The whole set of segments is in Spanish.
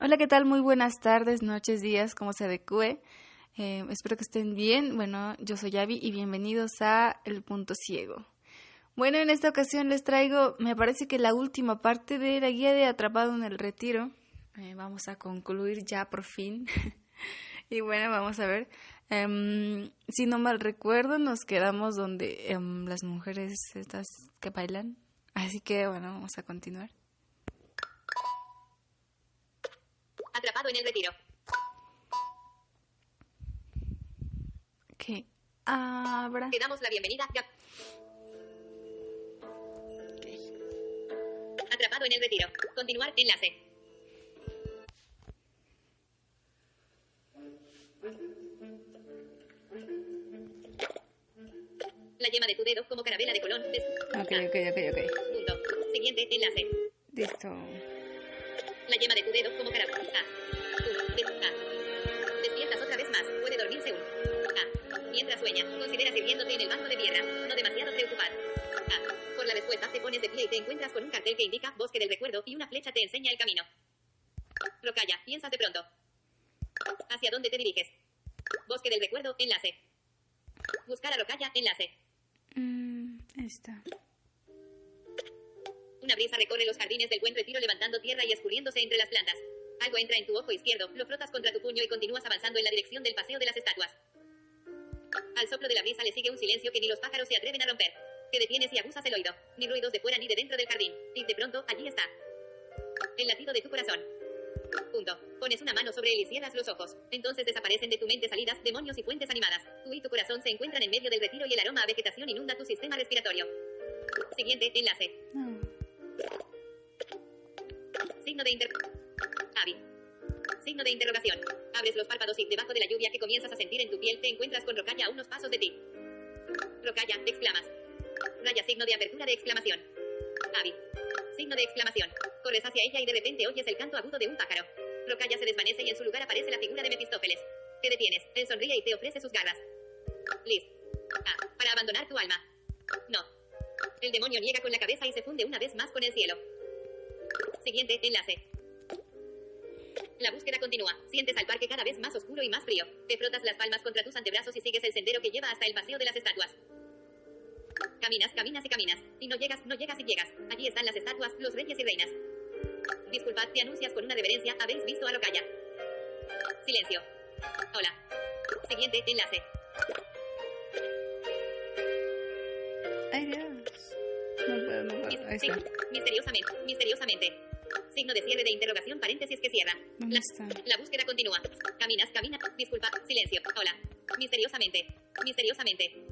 Hola, ¿qué tal? Muy buenas tardes, noches, días, como se adecue. Eh, espero que estén bien. Bueno, yo soy Yavi y bienvenidos a El Punto Ciego. Bueno, en esta ocasión les traigo, me parece que la última parte de la guía de Atrapado en el Retiro. Eh, vamos a concluir ya por fin. y bueno, vamos a ver. Em, si no mal recuerdo, nos quedamos donde em, las mujeres estas que bailan. Así que bueno, vamos a continuar. Atrapado en el retiro. Que abra. Te damos la bienvenida. Gab- Atrapado en el retiro. Continuar enlace. La yema de tu dedo como carabela de colón. Des- Ok, ok, ok, ok. Punto. Siguiente enlace. Listo. La yema de tu dedo como carabela. A. Despiertas otra vez más. Puede dormirse un. A. Mientras sueña, consideras hirviéndote en el banco de piedra. No demasiado preocupado. A. Por la respuesta te pones de pie y te encuentras con un cartel que indica bosque del recuerdo y una flecha te enseña el camino. Rocalla, piensas de pronto. ¿Hacia dónde te diriges? Bosque del recuerdo, enlace. Buscar a Rocalla, enlace. Mm, esta. Una brisa recorre los jardines del buen retiro levantando tierra y escurriéndose entre las plantas. Algo entra en tu ojo izquierdo, lo frotas contra tu puño y continúas avanzando en la dirección del paseo de las estatuas. Al soplo de la brisa le sigue un silencio que ni los pájaros se atreven a romper. Te detienes y aguzas el oído. Ni ruidos de fuera ni de dentro del jardín. Y de pronto, allí está. El latido de tu corazón. Punto. Pones una mano sobre él y cierras los ojos. Entonces desaparecen de tu mente salidas, demonios y fuentes animadas. Tú y tu corazón se encuentran en medio del retiro y el aroma a vegetación inunda tu sistema respiratorio. Siguiente enlace. No. Signo de inter... Avi. Signo de interrogación. Abres los párpados y debajo de la lluvia que comienzas a sentir en tu piel te encuentras con Rocalla a unos pasos de ti. Rocalla, exclamas. Raya signo de apertura de exclamación. Avi. Signo de exclamación. Corres hacia ella y de repente oyes el canto agudo de un pájaro. Rocalla se desvanece y en su lugar aparece la figura de Mefistófeles. Te detienes, él sonríe y te ofrece sus garras. Liz. A. Para abandonar tu alma. No. El demonio niega con la cabeza y se funde una vez más con el cielo. Siguiente enlace. La búsqueda continúa. Sientes al parque cada vez más oscuro y más frío. Te frotas las palmas contra tus antebrazos y sigues el sendero que lleva hasta el paseo de las estatuas. Caminas, caminas y caminas. Y no llegas, no llegas y llegas. Allí están las estatuas, los reyes y reinas. Disculpad, te anuncias con una reverencia. Habéis visto a Rocalla. Silencio. Hola. Siguiente enlace. Ay, Dios. No puedo, no puedo. Ahí Sí, está. misteriosamente, misteriosamente. Signo de cierre de interrogación, paréntesis que cierra. ¿Dónde La, la búsqueda continúa. Caminas, camina. Disculpa, silencio. Hola. Misteriosamente. Misteriosamente.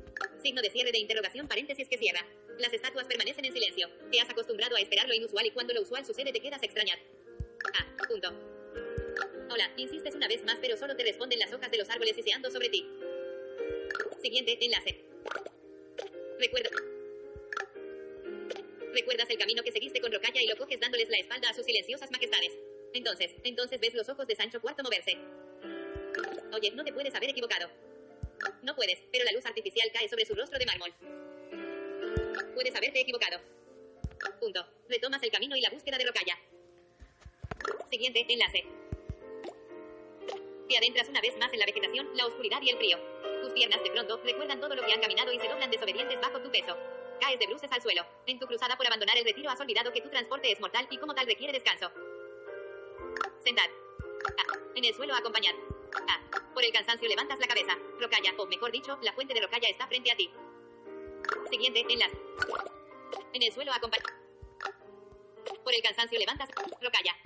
Signo de cierre de interrogación, paréntesis que cierra. Las estatuas permanecen en silencio. Te has acostumbrado a esperar lo inusual y cuando lo usual sucede te quedas extrañado. Ah, punto. Hola, insistes una vez más pero solo te responden las hojas de los árboles siseando sobre ti. Siguiente enlace. Recuerda. Recuerdas el camino que seguiste con Rocalla y lo coges dándoles la espalda a sus silenciosas majestades. Entonces, entonces ves los ojos de Sancho IV moverse. Oye, no te puedes haber equivocado. No puedes, pero la luz artificial cae sobre su rostro de mármol. Puedes haberte equivocado. Punto. Retomas el camino y la búsqueda de Rocalla. Siguiente enlace. Te adentras una vez más en la vegetación, la oscuridad y el frío. Tus piernas de pronto recuerdan todo lo que han caminado y se doblan desobedientes bajo tu peso. Caes de bruces al suelo. En tu cruzada por abandonar el retiro has olvidado que tu transporte es mortal y como tal requiere descanso. Sentad. En el suelo acompañad. Ah, por el cansancio levantas la cabeza. Rocalla, o mejor dicho, la fuente de Rocalla está frente a ti. Siguiente enlace. En el suelo acompañad. Por el cansancio levantas. Rocalla.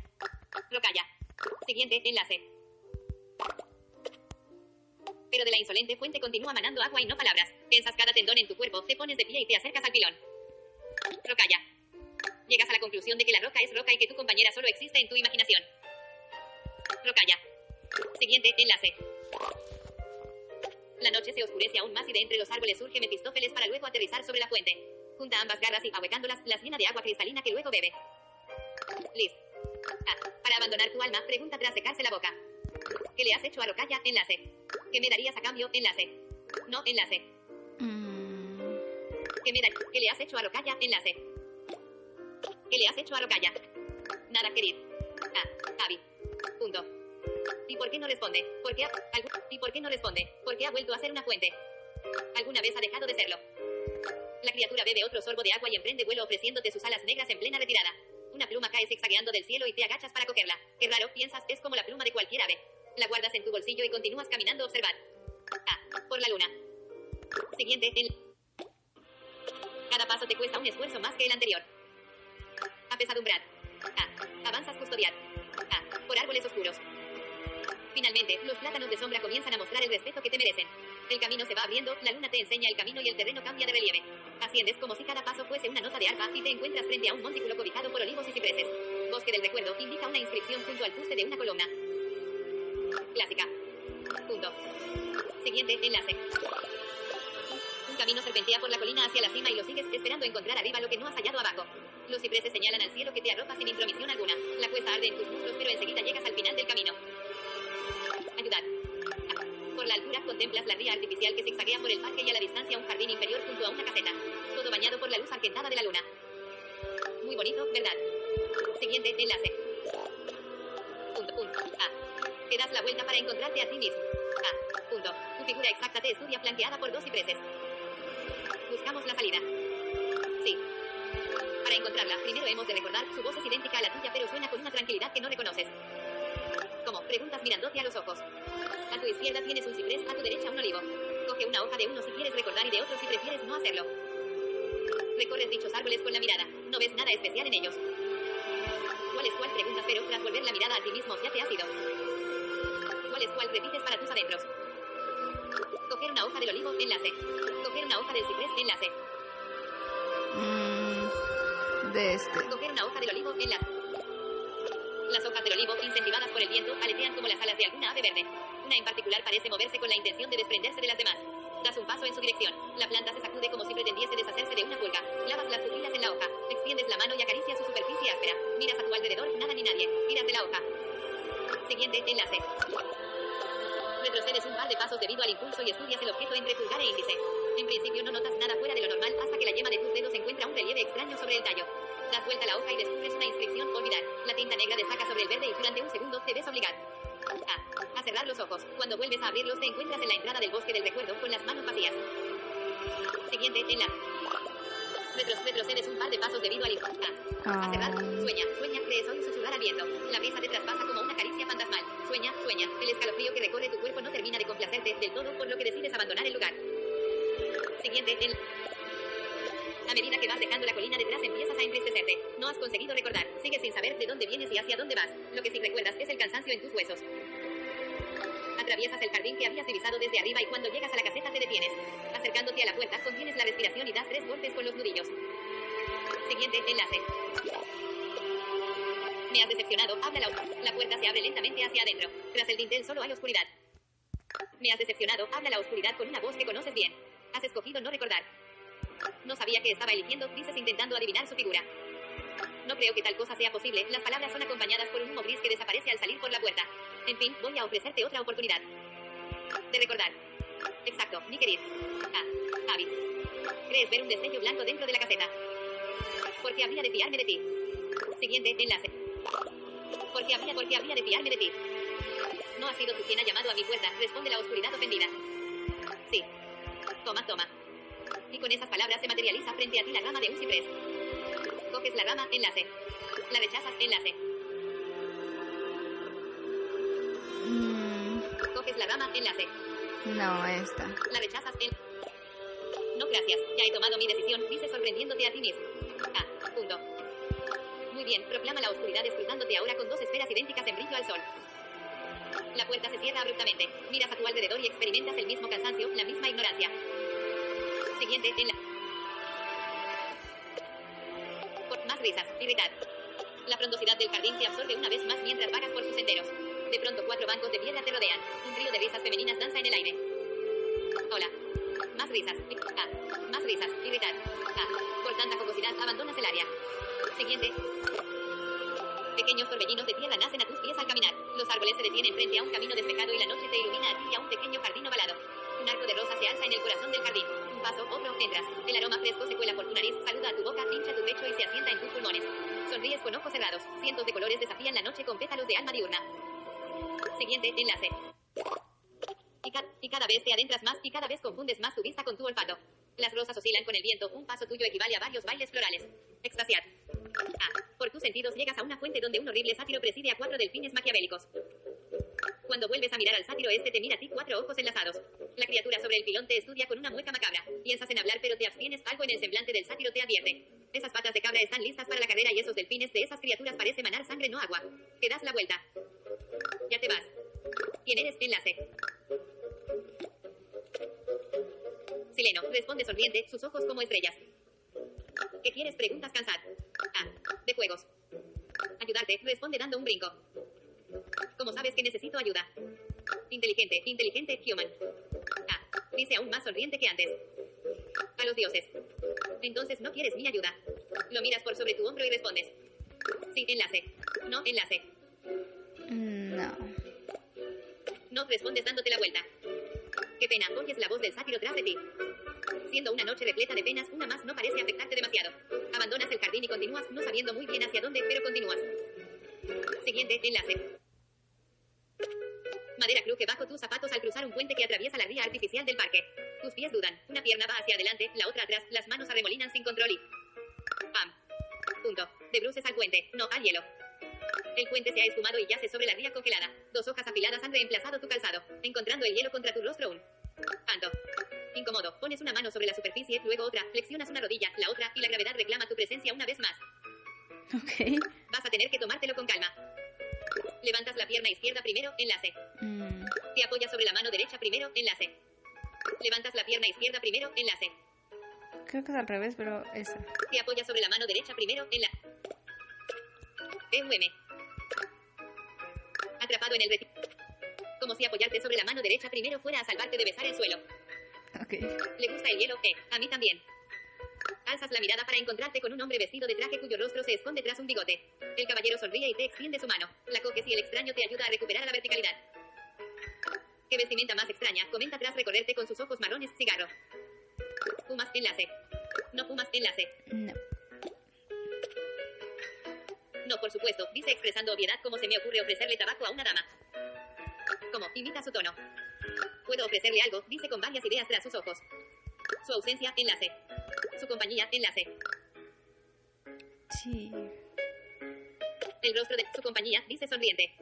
Rocalla. Siguiente enlace. Pero de la insolente fuente continúa manando agua y no palabras. Tensas cada tendón en tu cuerpo, te pones de pie y te acercas al pilón. Rocalla. Llegas a la conclusión de que la roca es roca y que tu compañera solo existe en tu imaginación. Rocalla. Siguiente enlace. La noche se oscurece aún más y de entre los árboles surge Mefistófeles para luego aterrizar sobre la fuente. Junta ambas garras y, ahuecándolas, las llena de agua cristalina que luego bebe. Liz. Ah, para abandonar tu alma, pregunta tras secarse la boca. ¿Qué le has hecho a Rocalla? Enlace. ¿Qué me darías a cambio? Enlace. No, enlace. Mm, ¿Qué, me da- ¿Qué le has hecho a Rocalla? Enlace. ¿Qué le has hecho a Rocalla? Nada, querido. Ah, Abby. Punto. ¿Y por qué no responde? ¿Por qué ha... ¿Y por qué no responde? ¿Por qué ha vuelto a ser una fuente? ¿Alguna vez ha dejado de serlo? La criatura bebe otro sorbo de agua y emprende vuelo ofreciéndote sus alas negras en plena retirada. Una pluma cae zigzagueando del cielo y te agachas para cogerla. Qué raro, piensas, es como la pluma de cualquier ave. La guardas en tu bolsillo y continúas caminando a observar. Ah, por la luna. Siguiente, el... Cada paso te cuesta un esfuerzo más que el anterior. Apesadumbrar. Ah, avanzas custodiar. Ah, por árboles oscuros. Finalmente, los plátanos de sombra comienzan a mostrar el respeto que te merecen. El camino se va abriendo, la luna te enseña el camino y el terreno cambia de relieve. Asciendes como si cada paso fuese una nota de arpa y te encuentras frente a un montículo cobijado por olivos y cipreses. Bosque del recuerdo indica una inscripción junto al fuste de una columna. Clásica. Punto. Siguiente enlace. Un camino serpentea por la colina hacia la cima y lo sigues esperando encontrar arriba lo que no has hallado abajo. Los cipreses señalan al cielo que te arropa sin intromisión alguna. La cuesta arde en tus muslos, pero enseguida llegas al final del camino. Ayudar. Por la altura contemplas la ría artificial que zigzaguea por el parque y a la distancia un jardín inferior junto a una caseta. Todo bañado por la luz argentada de la luna. Muy bonito, ¿verdad? Siguiente enlace. Punto, punto. Ah. Te das la vuelta para encontrarte a ti mismo. Ah. Punto. Tu figura exacta te estudia flanqueada por dos cipreses. Buscamos la salida. Sí. Para encontrarla, primero hemos de recordar, su voz es idéntica a la tuya, pero suena con una tranquilidad que no reconoces. Preguntas mirándote a los ojos. A tu izquierda tienes un ciprés, a tu derecha un olivo. Coge una hoja de uno si quieres recordar y de otro si prefieres no hacerlo. Recorres dichos árboles con la mirada. No ves nada especial en ellos. ¿Cuál es cuál? Preguntas, pero tras volver la mirada a ti mismo ya te has ido. ¿Cuál es cuál? Repites para tus adentros. Coger una hoja del olivo, enlace. Coger una hoja del ciprés, enlace. Mm, de este. Coger una hoja del olivo, enlace. Las hojas del olivo, incentivadas por el viento, aletean como las alas de alguna ave verde. Una en particular parece moverse con la intención de desprenderse de las demás. Das un paso en su dirección. La planta se sacude como si pretendiese deshacerse de una pulga. Clavas las pupilas en la hoja. Extiendes la mano y acaricias su superficie áspera. Miras a tu alrededor, nada ni nadie. Tiras de la hoja. Siguiente enlace. Retrocedes un par de pasos debido al impulso y estudias el objeto entre pulgar e índice. En principio no notas nada fuera de lo normal hasta que la yema de tus dedos encuentra un relieve extraño sobre el tallo. Das vuelta la hoja y descubres una inscripción olvidar. La tinta negra destaca sobre el verde y durante un segundo te ves obligado a, a cerrar los ojos. Cuando vuelves a abrirlos te encuentras en la entrada del bosque del recuerdo con las manos vacías. Siguiente enlace. Retro- retrocedes un par de pasos debido al a, a cerrar. Sueña, sueña, crees oír susurrar al viento. La brisa te traspasa como una caricia fantasmal. Sueña, sueña. El escalofrío que recorre tu cuerpo no termina de complacerte del todo, por lo que decides abandonar el lugar. Siguiente en... A medida que vas dejando la colina detrás empiezas a entristecerte. No has conseguido recordar. Sigues sin saber de dónde vienes y hacia dónde vas. Lo que sí recuerdas es el cansancio en tus huesos. Atraviesas el jardín que habías divisado desde arriba y cuando llegas a la caseta te detienes. Acercándote a la puerta, contienes la respiración y das tres golpes con los nudillos. Siguiente enlace. Me has decepcionado. Habla la, la puerta se abre lentamente hacia adentro. Tras el dintel solo hay oscuridad. Me has decepcionado. Habla la oscuridad con una voz que conoces bien. Has escogido no recordar. No sabía que estaba eligiendo, dices intentando adivinar su figura. No creo que tal cosa sea posible. Las palabras son acompañadas por un humo gris que desaparece al salir por la puerta. En fin, voy a ofrecerte otra oportunidad. De recordar. Exacto, querido. Ah, Abby. ¿Crees ver un destello blanco dentro de la caseta? Porque habría de fiarme de ti. Siguiente enlace. Porque habría, porque habría de fiarme de ti. No ha sido tú quien ha llamado a mi puerta, responde la oscuridad ofendida. Sí. Toma, toma. Y con esas palabras se materializa frente a ti la rama de un ciprés. Coges la rama, enlace. La rechazas, enlace. No, esta. La rechazas, en... No, gracias. Ya he tomado mi decisión, dices sorprendiéndote a ti mismo. Ah, punto. Muy bien, proclama la oscuridad escrutándote ahora con dos esferas idénticas en brillo al sol. La puerta se cierra abruptamente. Miras a tu alrededor y experimentas el mismo cansancio, la misma ignorancia. Siguiente en la... Por más risas, irritar. La frondosidad del jardín te absorbe una vez más mientras vagas por sus senderos. De pronto cuatro bancos de piedra te rodean. Un trío de risas femeninas danza en el aire. Hola. Más risas. Más risas. Irritar. Ah. Por tanta jocosidad abandonas el área. Siguiente. Pequeños torbellinos de tierra nacen a tus pies al caminar. Los árboles se detienen frente a un camino despejado y la noche te ilumina a ti a un pequeño jardín ovalado. Un arco de rosas se alza en el corazón del jardín. Un un paso, otro, entras. El aroma fresco se cuela por tu nariz, saluda a tu boca, hincha tu pecho y se asienta en tus pulmones. Sonríes con ojos cerrados. Cientos de colores desafían la noche con pétalos de alma diurna. Siguiente enlace. Y, ca- y cada vez te adentras más y cada vez confundes más tu vista con tu olfato. Las rosas oscilan con el viento, un paso tuyo equivale a varios bailes florales. Extasiar. Ah, por tus sentidos llegas a una fuente donde un horrible sátiro preside a cuatro delfines maquiavélicos. Cuando vuelves a mirar al sátiro, este te mira a ti cuatro ojos enlazados. La criatura sobre el pilón te estudia con una mueca macabra. Piensas en hablar, pero te abstienes. Algo en el semblante del sátiro te advierte. Esas patas de cabra están listas para la carrera y esos delfines de esas criaturas parece manar sangre, no agua. Te das la vuelta. Ya te vas. ¿Quién eres? Enlace. Sileno, responde sonriente, sus ojos como estrellas. ¿Qué quieres? Preguntas cansad. Ah, de juegos. Ayudarte, responde dando un brinco. ¿Cómo sabes que necesito ayuda? Inteligente, inteligente, human. Ah, dice aún más sonriente que antes. A los dioses. Entonces no quieres mi ayuda. Lo miras por sobre tu hombro y respondes. Sí, enlace. No, enlace. Respondes dándote la vuelta. Qué pena, oyes la voz del sátiro tras de ti. Siendo una noche repleta de penas, una más no parece afectarte demasiado. Abandonas el jardín y continúas, no sabiendo muy bien hacia dónde, pero continúas. Siguiente enlace. Madera cruje bajo tus zapatos al cruzar un puente que atraviesa la ría artificial del parque. Tus pies dudan. Una pierna va hacia adelante, la otra atrás, las manos arremolinan sin control y... ¡Pam! Punto. De bruces al puente, no al hielo. El puente se ha esfumado y yace sobre la ría congelada. Dos hojas afiladas han reemplazado tu calzado, encontrando el hielo contra tu rostro aún. Tanto. Incómodo. Pones una mano sobre la superficie, luego otra, flexionas una rodilla, la otra, y la gravedad reclama tu presencia una vez más. Ok. Vas a tener que tomártelo con calma. Levantas la pierna izquierda primero, enlace. Mm, Te apoyas sobre la mano derecha primero, enlace. Levantas la pierna izquierda primero, enlace. creo que es al revés, pero esa. Te apoyas sobre la mano derecha primero, enlace. EUM. Atrapado en el reti- Como si apoyarte sobre la mano derecha primero fuera a salvarte de besar el suelo. Ok. ¿Le gusta el hielo? Eh, a mí también. Alzas la mirada para encontrarte con un hombre vestido de traje cuyo rostro se esconde tras un bigote. El caballero sonríe y te extiende su mano. La coques y el extraño te ayuda a recuperar la verticalidad. ¿Qué vestimenta más extraña? Comenta tras recorrerte con sus ojos marrones cigarro. Fumas enlace. No fumas enlace. No. No, por supuesto, dice expresando obviedad como se me ocurre ofrecerle tabaco a una dama. ¿Cómo? Imita su tono. Puedo ofrecerle algo, dice con varias ideas tras sus ojos. Su ausencia, enlace. Su compañía, enlace. Sí. El rostro de su compañía, dice sonriente.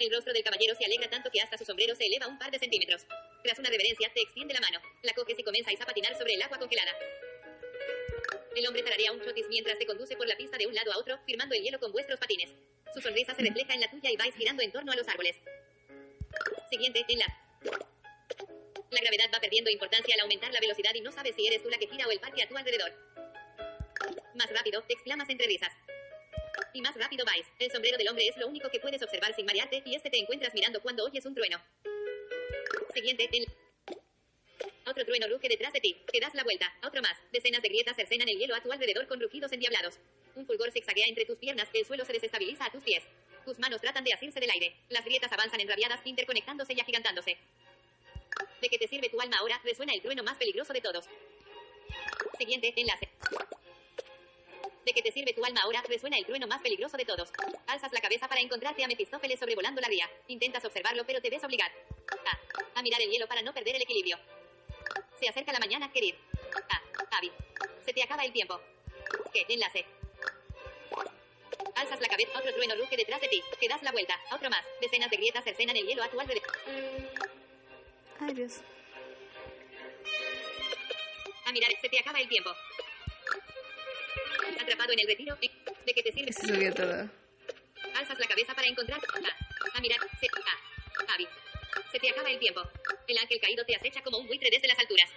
El rostro del caballero se alegra tanto que hasta su sombrero se eleva un par de centímetros. Tras una reverencia, te extiende la mano. La coges y comenzáis a patinar sobre el agua congelada. El hombre tararea un chotis mientras te conduce por la pista de un lado a otro, firmando el hielo con vuestros patines. Su sonrisa se refleja en la tuya y vais girando en torno a los árboles. Siguiente, en la... La gravedad va perdiendo importancia al aumentar la velocidad y no sabes si eres tú la que gira o el parque a tu alrededor. Más rápido, exclamas entre risas. Y más rápido vais. El sombrero del hombre es lo único que puedes observar sin marearte y este te encuentras mirando cuando oyes un trueno. Siguiente, en... Otro trueno ruge detrás de ti. Te das la vuelta. Otro más. Decenas de grietas cercenan el hielo a tu alrededor con rugidos endiablados. Un fulgor zigzaguea entre tus piernas. El suelo se desestabiliza a tus pies. Tus manos tratan de asirse del aire. Las grietas avanzan enrabiadas, interconectándose y agigantándose. ¿De qué te sirve tu alma ahora? Resuena el trueno más peligroso de todos. Siguiente, enlace. ¿De qué te sirve tu alma ahora? Resuena el trueno más peligroso de todos. Alzas la cabeza para encontrarte a Mefistófeles sobrevolando la ría. Intentas observarlo, pero te ves obligar. A. A mirar el hielo para no perder el equilibrio. Se acerca la mañana, querido. A. Abby. Se te acaba el tiempo. ¿Qué? Enlace. Alzas la cabeza, otro trueno ruge detrás de ti. Te das la vuelta. Otro más. Decenas de grietas cercenan el hielo a tu alrededor. Ay, Dios. A mirar, se te acaba el tiempo. Atrapado en el retiro. ¿eh? ¿De qué te sirve? Se subió todo. Alzas la cabeza para encontrar. A, a mirar. Se, a, Abby. Se te acaba el tiempo. El ángel caído te acecha como un buitre desde las alturas.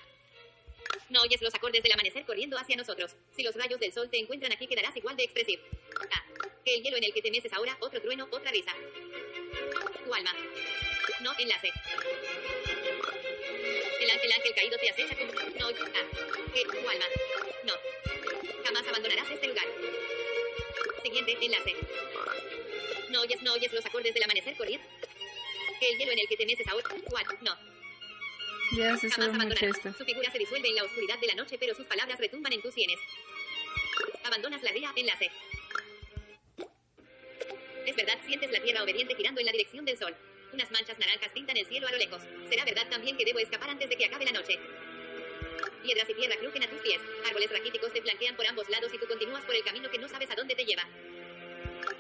No oyes los acordes del amanecer corriendo hacia nosotros. Si los rayos del sol te encuentran aquí, quedarás igual de expresivo. A. Que el hielo en el que te meces ahora, otro trueno, otra risa. Tu alma. No enlace. El ángel, ángel caído te acecha como. No. A. Que tu alma. No. Jamás abandonarás este lugar. Siguiente enlace. No oyes, no oyes los acordes del amanecer corriendo. Que el hielo en el que te meces ahora. Juan, no. Ya se sube mucho esto. Su figura se disuelve en la oscuridad de la noche, pero sus palabras retumban en tus sienes. Abandonas la ría, enlace. Es verdad, sientes la tierra obediente girando en la dirección del sol. Unas manchas naranjas pintan el cielo a lo lejos. Será verdad también que debo escapar antes de que acabe la noche. Piedras y tierra crujen a tus pies. Árboles raquíticos te flanquean por ambos lados y tú continúas por el camino que no sabes a dónde te lleva.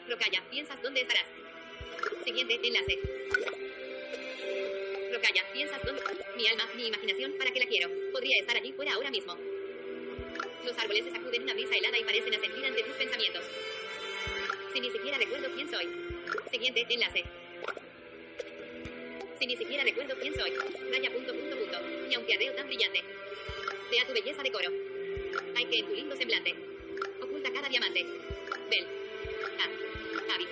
Rocalla, piensas dónde estarás. Siguiente enlace. Rocalla, piensas dónde. Mi alma, mi imaginación, ¿para qué la quiero? Podría estar allí fuera ahora mismo. Los árboles se sacuden una brisa helada y parecen asentir ante tus pensamientos. Si ni siquiera recuerdo quién soy. Siguiente enlace. Si ni siquiera recuerdo quién soy. Raya punto punto punto. Y aunque arreo tan brillante. Vea tu belleza de coro. Hay que en tu lindo semblante. Oculta cada diamante. Bel. Ah. Avi.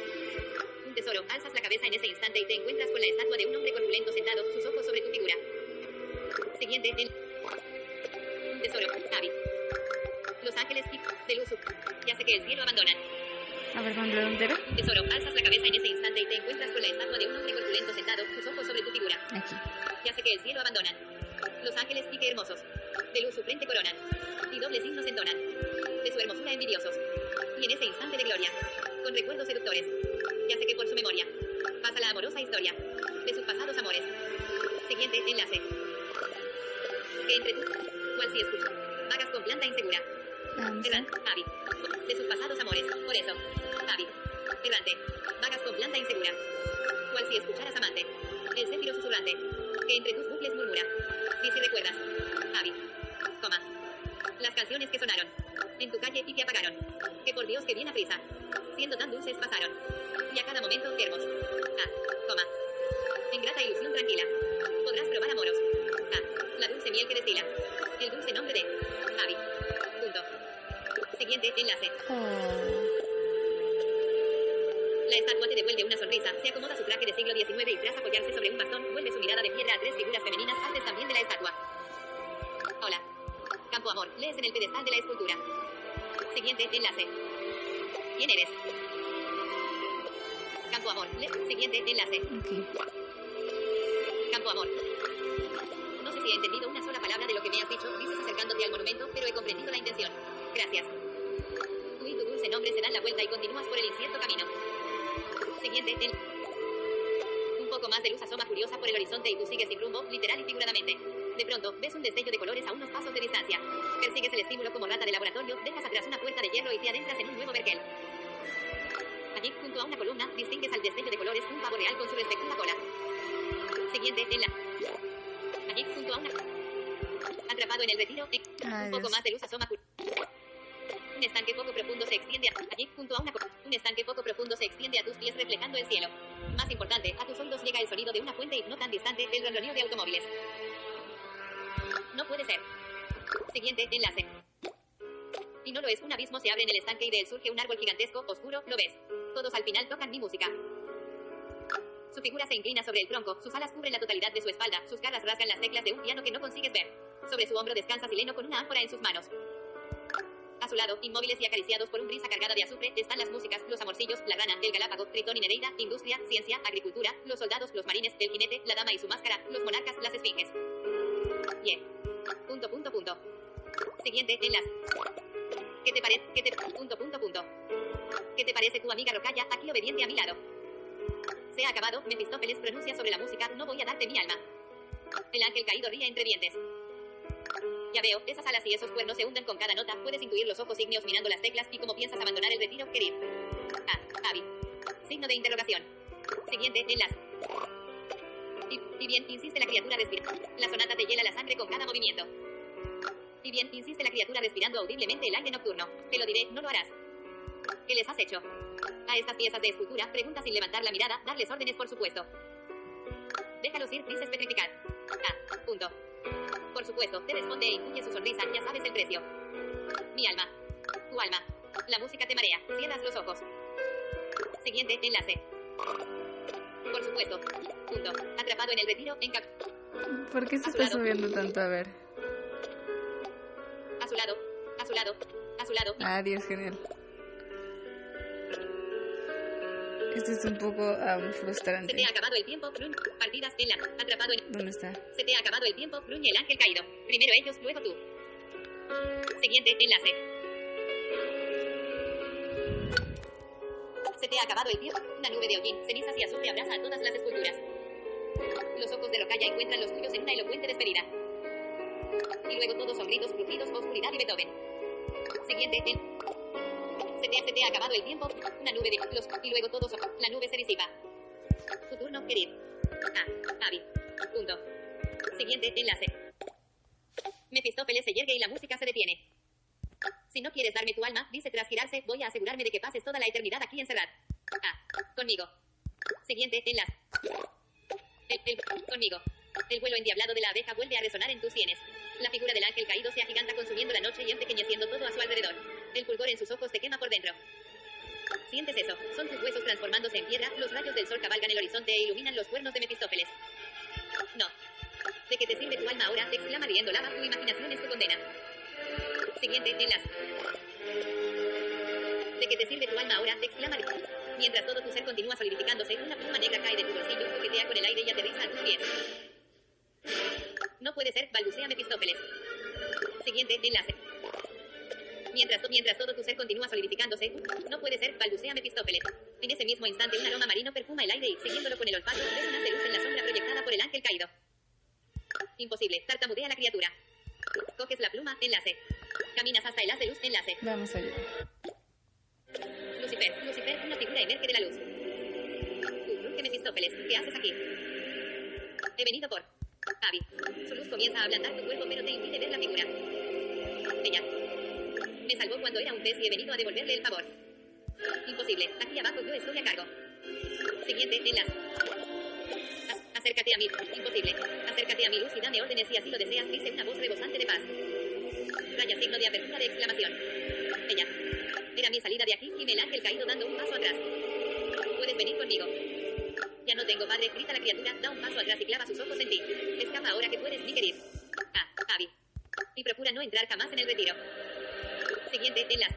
Un tesoro. Alzas la cabeza en ese instante y te encuentras con la estatua de un hombre corpulento sentado, Un tesoro. Avi. Los ángeles y de luz. Ya sé que el cielo abandonan. A ver, con entero. Tesoro. Alzas la cabeza en ese instante y te encuentras con la estatua de un hombre corpulento sentado, sus ojos sobre tu figura. Aquí. Ya sé que el cielo abandonan. Los ángeles pique hermosos. De luz su frente coronan. Y dobles himnos entonan. De su hermosura envidiosos. Y en ese instante de gloria. Con recuerdos seductores. Ya sé que por su memoria. Pasa la amorosa historia. De sus pasados amores. Siguiente enlace. Que entre tú. Cual si escucho. Vagas con planta insegura. Vamos. Errante. Avi. De sus pasados amores. Por eso. Avi. Errante. Vagas con planta insegura. Cual si escucharas amante. El céfiro susurrante. Que entre tus bucles murmura. Di si recuerdas. Avi. Coma. Las canciones que sonaron. En tu calle y te apagaron. Que por Dios que bien a prisa. Siendo tan dulces pasaron. Y a cada momento hermos. Ah. Coma. En grata ilusión tranquila. Podrás probar amoros. La dulce miel que destila. El dulce nombre de. Avi. Punto. Siguiente enlace. Oh. La estatua te devuelve una sonrisa, se acomoda su traje de siglo XIX y tras apoyarse sobre un bastón, vuelve su mirada de piedra a tres figuras femeninas partes también de la estatua. Hola. Campo Amor, lees en el pedestal de la escultura. Siguiente enlace. ¿Quién eres? Campo Amor, lees. Siguiente enlace. Campo Amor. Si he entendido una sola palabra de lo que me has dicho, dices acercándote al monumento, pero he comprendido la intención. Gracias. Tú y tu dulce nombre se dan la vuelta y continúas por el incierto camino. Siguiente, el... Un poco más de luz asoma furiosa por el horizonte y tú sigues sin rumbo, literal y figuradamente. De pronto, ves un destello de colores a unos pasos de distancia. Persigues el estímulo como rata de laboratorio, dejas atrás una puerta de hierro y te adentras en un nuevo vergel. Allí, junto a una columna, distingues al destello de colores un pavo real con su respectiva cola. Siguiente, en la... Allí, junto a una... Atrapado en el retiro. Ay, un poco Dios. más de luz asoma un estanque poco profundo se extiende a... allí junto a una un estanque poco profundo se extiende a tus pies reflejando el cielo. Más importante, a tus oídos llega el sonido de una fuente y no tan distante el ronroneo de automóviles. No puede ser. Siguiente enlace. Y no lo es, un abismo se abre en el estanque y de él surge un árbol gigantesco, oscuro, lo ves. Todos al final tocan mi música. Su figura se inclina sobre el tronco, sus alas cubren la totalidad de su espalda, sus garras rasgan las teclas de un piano que no consigues ver. Sobre su hombro descansa Sileno con una ánfora en sus manos. A su lado, inmóviles y acariciados por un brisa cargada de azufre, están las músicas, los amorcillos, la rana, el galápago, Tritón y Nereida, industria, ciencia, agricultura, los soldados, los marines, el jinete, la dama y su máscara, los monarcas, las esfinges. Bien. Punto, punto, punto. Siguiente enlace. ¿Qué te parece? ¿Qué te... Punto, punto, punto. ¿Qué te parece tu amiga Rocalla, aquí obediente a mi lado? Se ha acabado, Mefistófeles pronuncia sobre la música, no voy a darte mi alma. El ángel caído ríe entre dientes. Ya veo, esas alas y esos cuernos se hunden con cada nota, puedes intuir los ojos ígneos mirando las teclas y cómo piensas abandonar el retiro, querir. Ah, Avi. Signo de interrogación. Siguiente enlace. Y, y bien, insiste la criatura respirando. La sonata te hiela la sangre con cada movimiento. Y bien, insiste la criatura respirando audiblemente el aire nocturno. Te lo diré, no lo harás. ¿Qué les has hecho? A estas piezas de escultura, pregunta sin levantar la mirada, darles órdenes por supuesto. Déjalos ir, dices petrificar. Ah, punto. Por supuesto, te responde e intuye su sonrisa, ya sabes el precio. Mi alma. Tu alma. La música te marea, cierras los ojos. Siguiente enlace. Por supuesto. Punto. Atrapado en el retiro, en cap... ¿Por qué se está subiendo tanto? A ver. A su lado. A su lado. A su lado. Adiós, genial. Esto es un poco am, Se te frustrante. ha acabado el tiempo. Grun. Partidas en la. Atrapado en. ¿Dónde está? Se te ha acabado el tiempo. Gruñe el ángel caído. Primero ellos, luego tú. Siguiente enlace. Se te ha acabado el tiempo. Una nube de hollín, cenizas y azufre abraza a todas las esculturas. Los ojos de Rocalla encuentran los tuyos en una elocuente despedida. Y luego todos son gritos, crujidos, oscuridad y Beethoven. Siguiente en... Ha acabado el tiempo. Una nube de... Los... Y luego todos. La nube se disipa. Tu turno, querir. Ah, Avi. Punto. Siguiente enlace. Mefistófeles se yergue y la música se detiene. Si no quieres darme tu alma, dice tras girarse, voy a asegurarme de que pases toda la eternidad aquí encerrado. Ah, conmigo. Siguiente enlace. El, el- conmigo. El vuelo endiablado de la abeja vuelve a resonar en tus sienes. La figura del ángel caído se agiganta consumiendo la noche y empequeñeciendo todo a su alrededor. El fulgor en sus ojos te quema por dentro. Sientes eso. Son tus huesos transformándose en piedra, los rayos del sol cabalgan el horizonte e iluminan los cuernos de Mefistófeles. No. ¿De qué te sirve tu alma ahora? exclama riendo lava, tu imaginación es tu condena. Siguiente enlace. ¿De qué te sirve tu alma ahora? exclama Mientras todo tu ser continúa solidificándose, una pluma negra cae de tu bolsillo, coquetea con el aire y aterriza a tus pies. No puede ser, balbucea Mefistófeles. Siguiente enlace. Mientras, mientras todo tu ser continúa solidificándose, no puede ser, balbucea Mefistófeles. En ese mismo instante un aroma marino perfuma el aire y, siguiéndolo con el olfato, ves un haz de luz en la sombra proyectada por el ángel caído. Imposible, tartamudea la criatura. Coges la pluma, enlace. Caminas hasta el haz de luz, enlace. Vamos allá. Lucifer, Lucifer, una figura emerge de la luz. Tú, Bruje Mefistófeles, ¿qué haces aquí? He venido por... Abby. Su luz comienza a ablandar tu cuerpo, pero te impide ver la figura. Ella. Me salvó cuando era un pez y he venido a devolverle el favor. Imposible, aquí abajo yo estoy a cargo. Siguiente enlace. Ac- acércate a mí. Imposible. Acércate a mi luz y dame órdenes si así lo deseas, dice una voz rebosante de paz. Raya signo de apertura de exclamación. Ella. Era mi salida de aquí y el ángel caído dando un paso atrás. Puedes venir conmigo. Ya no tengo padre, grita la criatura, da un paso atrás y clava sus ojos en ti. Escapa ahora que puedes, mi querido. Ah, Abby. Y procura no entrar jamás en el retiro. Siguiente enlace.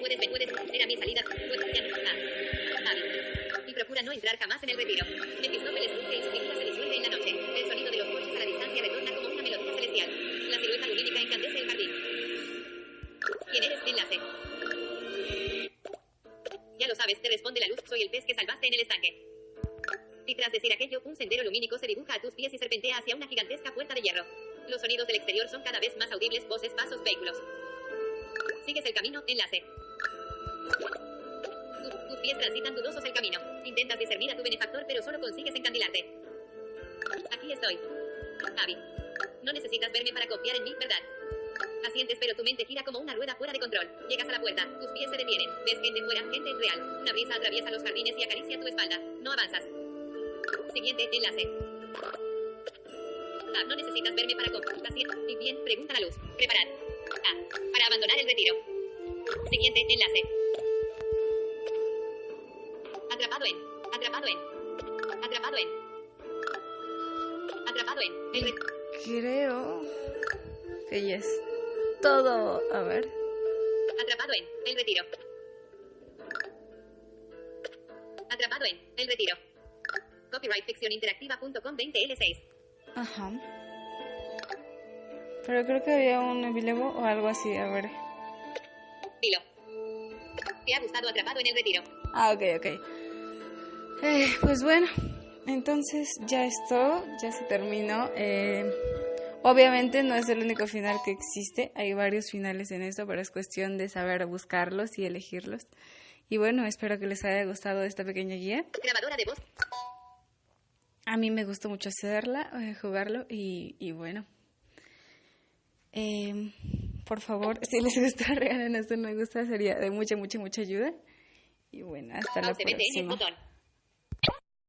Puedes, ven- puedes, era mi salida. Puedes, ya. Ah, Abby. Y procura no entrar jamás en el retiro. Mefistófeles busca y su figura se disuelve en la noche. El sonido de los coches a la distancia retorna como una melodía celestial. La silueta lumínica encandece el jardín. ¿Quién eres? Enlace. Ya lo sabes, te responde la luz, soy el pez que salvaste en el estanque. Y tras decir aquello, un sendero lumínico se dibuja a tus pies y serpentea hacia una gigantesca puerta de hierro. Los sonidos del exterior son cada vez más audibles, voces, pasos, vehículos. Sigues el camino, enlace. Tu- tus pies transitan dudosos el camino. Intentas discernir a tu benefactor, pero solo consigues encandilarte. Aquí estoy. Abby. No necesitas verme para confiar en mí, ¿verdad? Asientes, pero tu mente gira como una rueda fuera de control. Llegas a la puerta, tus pies se detienen. Ves gente fuera, gente real. Una brisa atraviesa los jardines y acaricia tu espalda. No avanzas. Siguiente enlace. Ah, no necesitas verme para confiar. Y bien, pregunta la luz. Preparad. Ah, para abandonar el retiro. Siguiente enlace. Atrapado en. Atrapado en. Atrapado en. Atrapado en. El re- Creo que ya es todo. A ver. Atrapado en el retiro. Atrapado en el retiro. Copyright ficcioninteractiva.com 20L6. Ajá. Pero creo que había un epílogo o algo así. A ver. Dilo. Te ha gustado Atrapado en el retiro. Ah, ok, ok. Eh, pues bueno, entonces ya esto, ya se terminó. Eh, obviamente no es el único final que existe, hay varios finales en esto, pero es cuestión de saber buscarlos y elegirlos. Y bueno, espero que les haya gustado esta pequeña guía. Grabadora de voz. A mí me gustó mucho hacerla, eh, jugarlo y, y bueno. Eh, por favor, si les gustó, regalen esto me gusta, sería de mucha, mucha, mucha ayuda. Y bueno, hasta la Pause BTN próxima. botón.